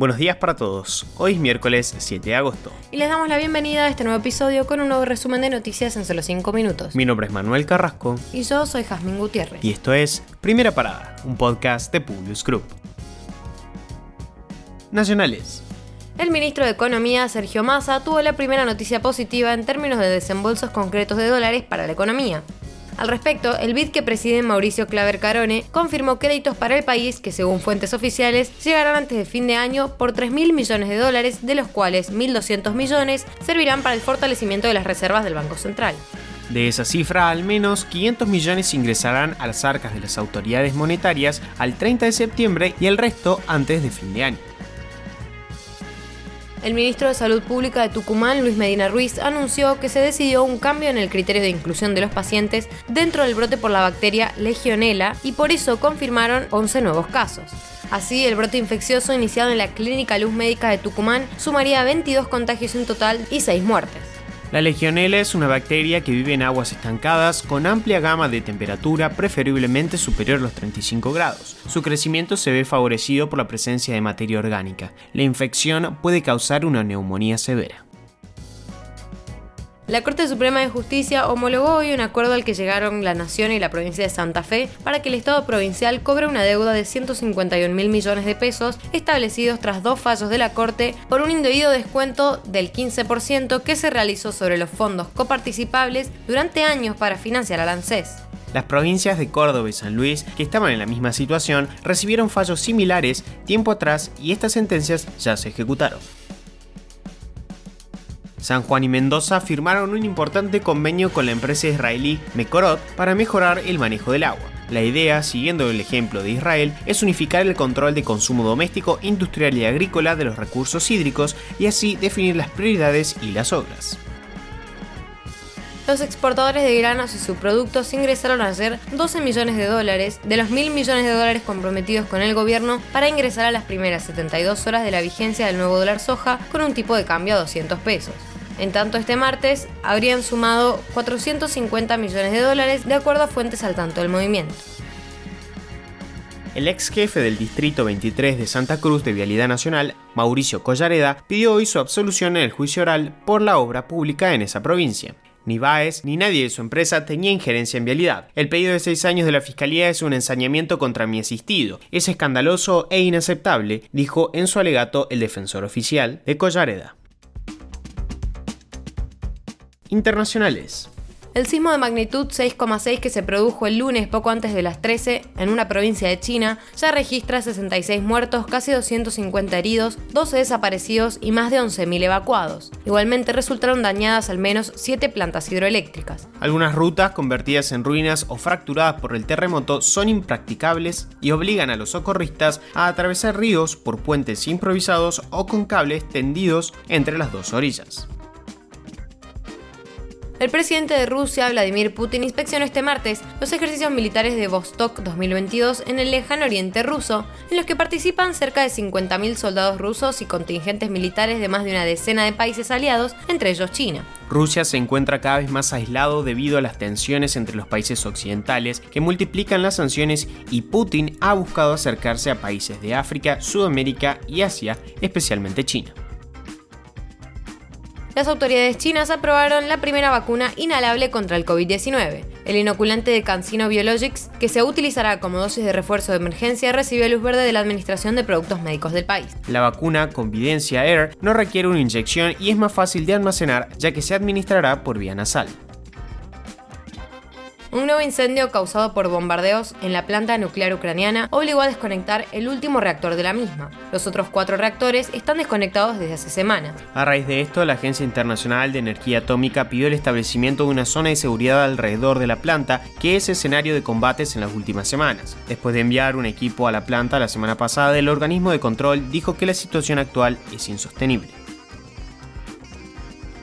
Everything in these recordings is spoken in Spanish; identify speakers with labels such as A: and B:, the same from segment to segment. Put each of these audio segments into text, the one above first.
A: Buenos días para todos. Hoy es miércoles 7 de agosto.
B: Y les damos la bienvenida a este nuevo episodio con un nuevo resumen de noticias en solo 5 minutos.
A: Mi nombre es Manuel Carrasco.
B: Y yo soy Jazmín Gutiérrez.
A: Y esto es Primera Parada, un podcast de Publius Group. Nacionales.
B: El ministro de Economía, Sergio Massa, tuvo la primera noticia positiva en términos de desembolsos concretos de dólares para la economía. Al respecto, el BID que preside Mauricio Claver Carone confirmó créditos para el país que, según fuentes oficiales, llegarán antes de fin de año por 3.000 millones de dólares, de los cuales 1.200 millones servirán para el fortalecimiento de las reservas del Banco Central.
A: De esa cifra, al menos 500 millones ingresarán a las arcas de las autoridades monetarias al 30 de septiembre y el resto antes de fin de año.
B: El ministro de Salud Pública de Tucumán, Luis Medina Ruiz, anunció que se decidió un cambio en el criterio de inclusión de los pacientes dentro del brote por la bacteria Legionella y por eso confirmaron 11 nuevos casos. Así, el brote infeccioso iniciado en la Clínica Luz Médica de Tucumán sumaría 22 contagios en total y 6 muertes.
A: La legionela es una bacteria que vive en aguas estancadas con amplia gama de temperatura, preferiblemente superior a los 35 grados. Su crecimiento se ve favorecido por la presencia de materia orgánica. La infección puede causar una neumonía severa.
B: La Corte Suprema de Justicia homologó hoy un acuerdo al que llegaron la Nación y la provincia de Santa Fe para que el Estado provincial cobre una deuda de 151 mil millones de pesos establecidos tras dos fallos de la Corte por un indebido descuento del 15% que se realizó sobre los fondos coparticipables durante años para financiar al ANSES.
A: Las provincias de Córdoba y San Luis, que estaban en la misma situación, recibieron fallos similares tiempo atrás y estas sentencias ya se ejecutaron. San Juan y Mendoza firmaron un importante convenio con la empresa israelí Mekorot para mejorar el manejo del agua. La idea, siguiendo el ejemplo de Israel, es unificar el control de consumo doméstico, industrial y agrícola de los recursos hídricos y así definir las prioridades y las obras.
B: Los exportadores de granos y subproductos ingresaron ayer 12 millones de dólares de los mil millones de dólares comprometidos con el gobierno para ingresar a las primeras 72 horas de la vigencia del nuevo dólar soja con un tipo de cambio a 200 pesos. En tanto, este martes habrían sumado 450 millones de dólares de acuerdo a fuentes al tanto del movimiento.
A: El ex jefe del Distrito 23 de Santa Cruz de Vialidad Nacional, Mauricio Collareda, pidió hoy su absolución en el juicio oral por la obra pública en esa provincia. Ni Baez ni nadie de su empresa tenía injerencia en vialidad. El pedido de seis años de la fiscalía es un ensañamiento contra mi asistido. Es escandaloso e inaceptable, dijo en su alegato el defensor oficial de Collareda internacionales.
B: El sismo de magnitud 6,6 que se produjo el lunes poco antes de las 13 en una provincia de China ya registra 66 muertos, casi 250 heridos, 12 desaparecidos y más de 11.000 evacuados. Igualmente resultaron dañadas al menos 7 plantas hidroeléctricas.
A: Algunas rutas convertidas en ruinas o fracturadas por el terremoto son impracticables y obligan a los socorristas a atravesar ríos por puentes improvisados o con cables tendidos entre las dos orillas.
B: El presidente de Rusia, Vladimir Putin, inspeccionó este martes los ejercicios militares de Vostok 2022 en el lejano oriente ruso, en los que participan cerca de 50.000 soldados rusos y contingentes militares de más de una decena de países aliados, entre ellos China.
A: Rusia se encuentra cada vez más aislado debido a las tensiones entre los países occidentales que multiplican las sanciones y Putin ha buscado acercarse a países de África, Sudamérica y Asia, especialmente China
B: las autoridades chinas aprobaron la primera vacuna inhalable contra el COVID-19. El inoculante de CanSino Biologics, que se utilizará como dosis de refuerzo de emergencia, recibió luz verde de la Administración de Productos Médicos del país.
A: La vacuna Convidencia Air no requiere una inyección y es más fácil de almacenar ya que se administrará por vía nasal.
B: Un nuevo incendio causado por bombardeos en la planta nuclear ucraniana obligó a desconectar el último reactor de la misma. Los otros cuatro reactores están desconectados desde hace semanas.
A: A raíz de esto, la Agencia Internacional de Energía Atómica pidió el establecimiento de una zona de seguridad alrededor de la planta, que es escenario de combates en las últimas semanas. Después de enviar un equipo a la planta la semana pasada, el organismo de control dijo que la situación actual es insostenible.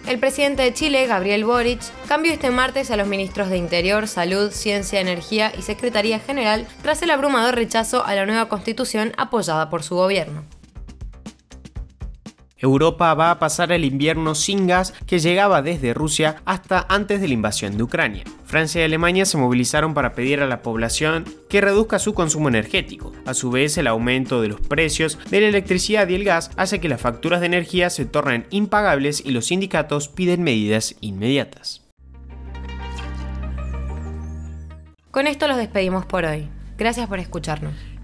B: El presidente de Chile, Gabriel Boric, cambió este martes a los ministros de Interior, Salud, Ciencia, Energía y Secretaría General tras el abrumador rechazo a la nueva constitución apoyada por su gobierno.
A: Europa va a pasar el invierno sin gas que llegaba desde Rusia hasta antes de la invasión de Ucrania. Francia y Alemania se movilizaron para pedir a la población que reduzca su consumo energético. A su vez, el aumento de los precios de la electricidad y el gas hace que las facturas de energía se tornen impagables y los sindicatos piden medidas inmediatas.
B: Con esto los despedimos por hoy. Gracias por escucharnos.